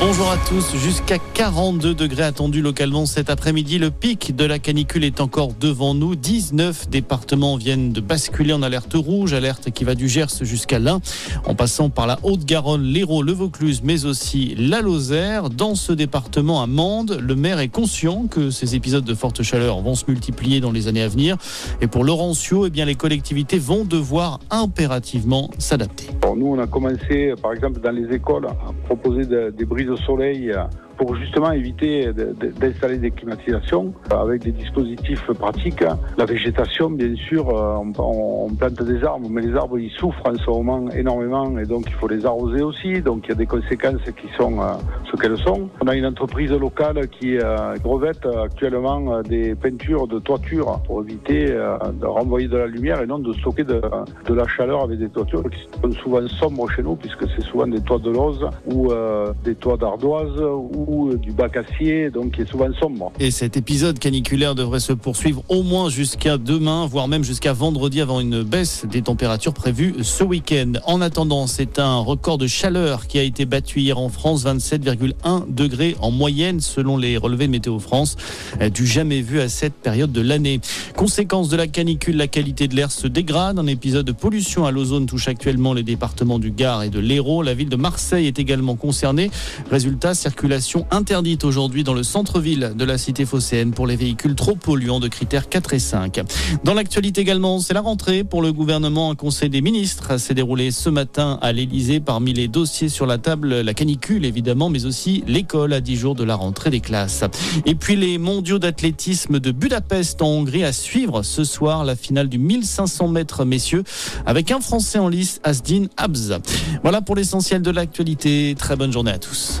Bonjour à tous, jusqu'à 42 degrés attendus localement cet après-midi. Le pic de la canicule est encore devant nous. 19 départements viennent de basculer en alerte rouge, alerte qui va du Gers jusqu'à l'Ain, en passant par la Haute-Garonne, l'Hérault, le Vaucluse, mais aussi la Lozère. Dans ce département à Mende, le maire est conscient que ces épisodes de forte chaleur vont se multiplier dans les années à venir. Et pour Laurencio, eh bien, les collectivités vont devoir impérativement s'adapter. Nous, on a commencé, par exemple, dans les écoles, à proposer de- des brises au soleil euh, pour justement éviter d'installer des climatisations avec des dispositifs pratiques. La végétation, bien sûr, euh, on, plante des arbres, mais les arbres, ils souffrent en ce moment énormément et donc il faut les arroser aussi. Donc il y a des conséquences qui sont euh, ce qu'elles sont. On a une entreprise locale qui euh, revête actuellement des peintures de toiture pour éviter de renvoyer de la lumière et non de stocker de, la chaleur avec des toitures qui sont souvent sombres chez nous puisque c'est souvent des toits de lose ou des toits d'ardoise du bac acier donc qui est souvent sombre. Et cet épisode caniculaire devrait se poursuivre au moins jusqu'à demain, voire même jusqu'à vendredi avant une baisse des températures prévues ce week-end. En attendant, c'est un record de chaleur qui a été battu hier en France, 27,1 degrés en moyenne selon les relevés de Météo France, euh, du jamais vu à cette période de l'année. Conséquence de la canicule, la qualité de l'air se dégrade. Un épisode de pollution à l'ozone touche actuellement les départements du Gard et de l'Hérault. La ville de Marseille est également concernée. Résultat, circulation interdite aujourd'hui dans le centre-ville de la cité phocéenne pour les véhicules trop polluants de critères 4 et 5. Dans l'actualité également, c'est la rentrée pour le gouvernement. Un conseil des ministres s'est déroulé ce matin à l'Elysée. Parmi les dossiers sur la table, la canicule évidemment, mais aussi l'école à 10 jours de la rentrée des classes. Et puis les mondiaux d'athlétisme de Budapest en Hongrie à suivre ce soir la finale du 1500 mètres messieurs avec un Français en lice, Asdin Abz. Voilà pour l'essentiel de l'actualité. Très bonne journée à tous.